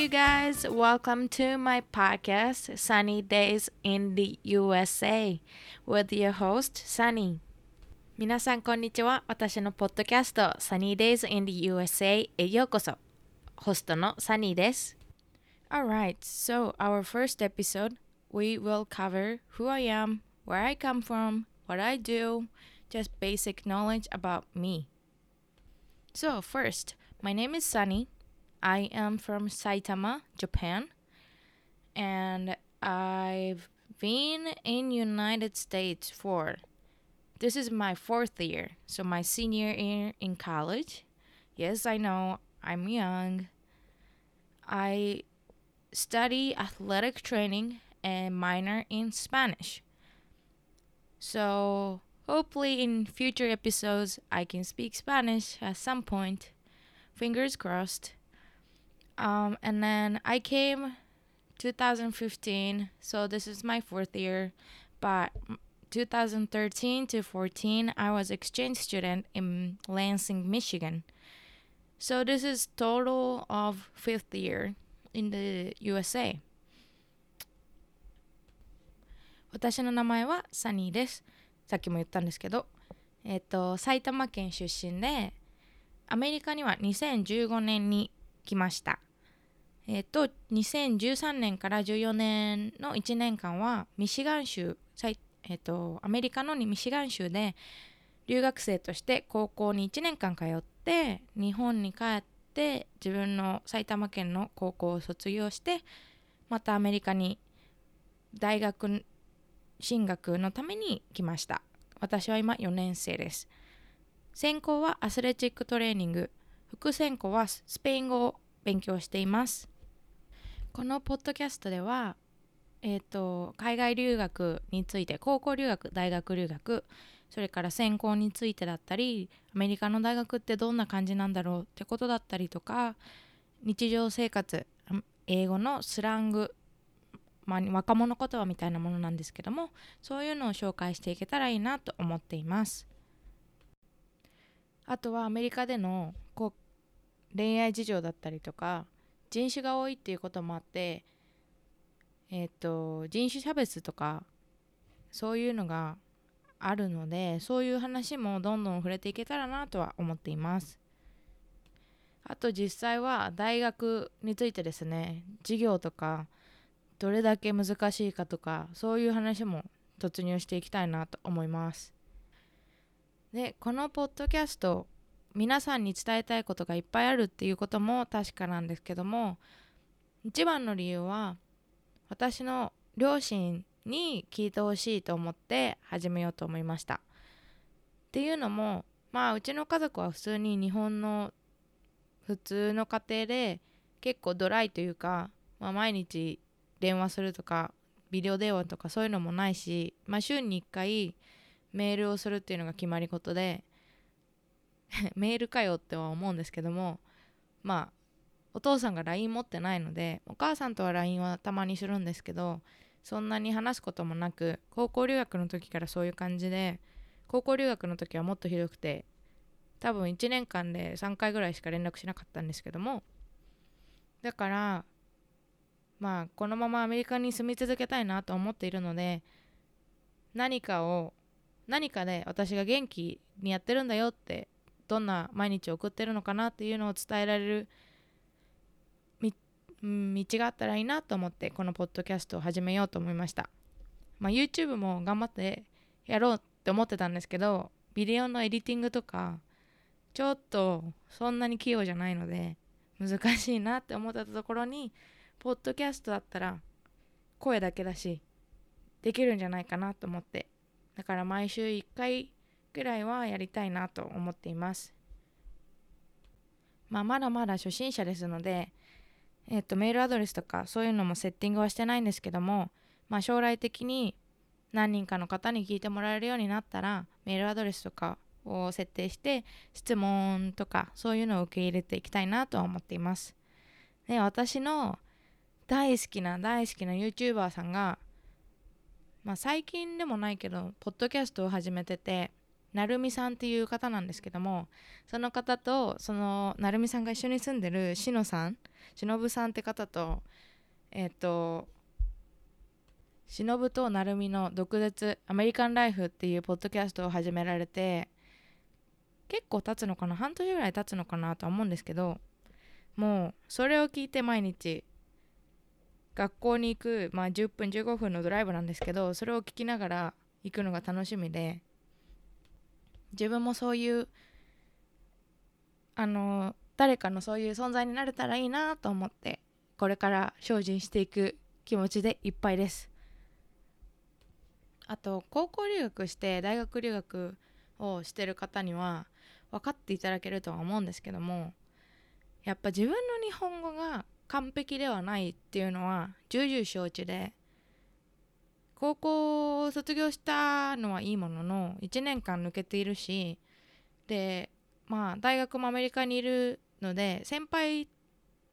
guys, welcome to my podcast, Sunny Days in the USA, with your host, Sunny. 皆さん、こんにちは。私のポッドキャスト、Sunny Days in the USA へようこそ。ホストの Sunny です。Alright, so our first episode, we will cover who I am, where I come from, what I do, just basic knowledge about me. So, first, my name is Sunny. I am from Saitama, Japan, and I've been in United States for this is my fourth year, so my senior year in college. Yes, I know I'm young. I study athletic training and minor in Spanish. So, hopefully in future episodes I can speak Spanish at some point. Fingers crossed. Um, and then I came 2015, so this is my fourth year. But 2013 to 14, I was exchange student in Lansing, Michigan. So this is total of fifth year in the USA. 私の名前はサニーです。さっきも言ったんですけど、えっ、と、埼玉県出身で、アメリカには2015年に 来ました。えっ、と、2013年から14年の1年間は、ミシガン州、えっ、と、アメリカのミシガン州で、留学生として高校に1年間通って、日本に帰って、自分の埼玉県の高校を卒業して、またアメリカに大学進学のために来ました。私は今4年生です。専攻はアスレチックトレーニング、副専攻はスペイン語を勉強しています。このポッドキャストでは、えっ、と、海外留学について、高校留学、大学留学、それから専攻についてだったり、アメリカの大学ってどんな感じなんだろうってことだったりとか、日常生活、英語のスラング、まあ、若者言葉みたいなものなんですけども、そういうのを紹介していけたらいいなと思っています。あとはアメリカでの恋愛事情だったりとか人種が多いっていうこともあってえっ、と人種差別とかそういうのがあるのでそういう話もどんどん触れていけたらなとは思っています。あと実際は大学についてですね授業とかどれだけ難しいかとかそういう話も突入していきたいなと思います。でこのポッドキャスト皆さんに伝えたいことがいっぱいあるっていうことも確かなんですけども一番の理由は私の両親に聞いてほしいと思って始めようと思いました。っていうのもまあうちの家族は普通に日本の普通の家庭で結構ドライというか、まあ、毎日電話するとかビデオ電話とかそういうのもないし、まあ、週に1回メールをするっていうのが決まり事で メールかよっては思うんですけどもまあお父さんが LINE 持ってないのでお母さんとは LINE はたまにするんですけどそんなに話すこともなく高校留学の時からそういう感じで高校留学の時はもっとひどくて多分1年間で3回ぐらいしか連絡しなかったんですけどもだからまあこのままアメリカに住み続けたいなと思っているので何かを何かで私が元気にやってるんだよってどんな毎日を送ってるのかなっていうのを伝えられる、道があったらいいなと思ってこのポッドキャストを始めようと思いました、まあ、YouTube も頑張ってやろうって思ってたんですけどビデオのエディティングとかちょっとそんなに器用じゃないので難しいなって思ったところにポッドキャストだったら声だけだしできるんじゃないかなと思って。だから毎週1回ぐらいはやりたいなと思っています。まあ、まだまだ初心者ですので、えっと、メールアドレスとかそういうのもセッティングはしてないんですけども、まあ、将来的に何人かの方に聞いてもらえるようになったらメールアドレスとかを設定して質問とかそういうのを受け入れていきたいなとは思っています。で私の大好きな大好きな YouTuber さんがまあ最近でもないけどポッドキャストを始めててなるみさんっていう方なんですけどもその方とそのなるみさんが一緒に住んでるしのさんしのぶさんって方とえっ、と忍と成海の独舌アメリカンライフっていうポッドキャストを始められて結構経つのかな半年ぐらい経つのかなとは思うんですけどもうそれを聞いて毎日学校に行く、まあ、10分15分のドライブなんですけどそれを聞きながら行くのが楽しみで自分もそういうあの誰かのそういう存在になれたらいいなと思ってこれから精進していく気持ちでいっぱいです。あと高校留学して大学留学をしてる方には分かっていただけるとは思うんですけどもやっぱ自分の日本語が完璧ではないっていうのは重々承知で高校を卒業したのはいいものの1年間抜けているしでまあ大学もアメリカにいるので先輩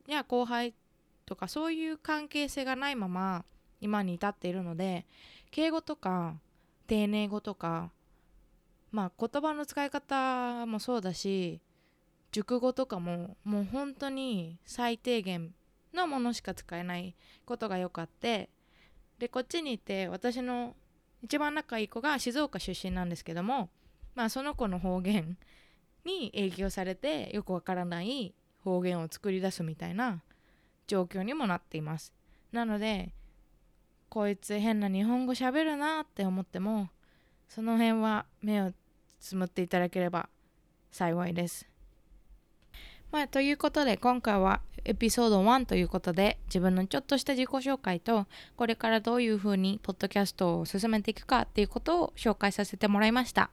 や後輩とかそういう関係性がないまま今に至っているので敬語とか丁寧語とかまあ言葉の使い方もそうだし熟語とかももう本当に最低限のものしか使えないことがよかってでこっちにいて私の一番仲いい子が静岡出身なんですけどもまあその子の方言に影響されてよくわからない方言を作り出すみたいな状況にもなっています。なのでこいつ変な日本語喋るなって思ってもその辺は目をつむっていただければ幸いです。まあ、ということで今回はエピソード1ということで自分のちょっとした自己紹介とこれからどういうふうにポッドキャストを進めていくかっていうことを紹介させてもらいました。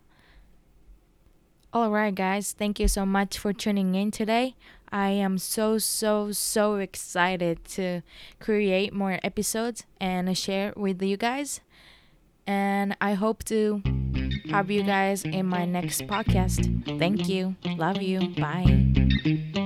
Alright guys, thank you so much for tuning in today. I am so so so excited to create more episodes and share with you guys. And I hope to have you guys in my next podcast. Thank you. Love you. Bye.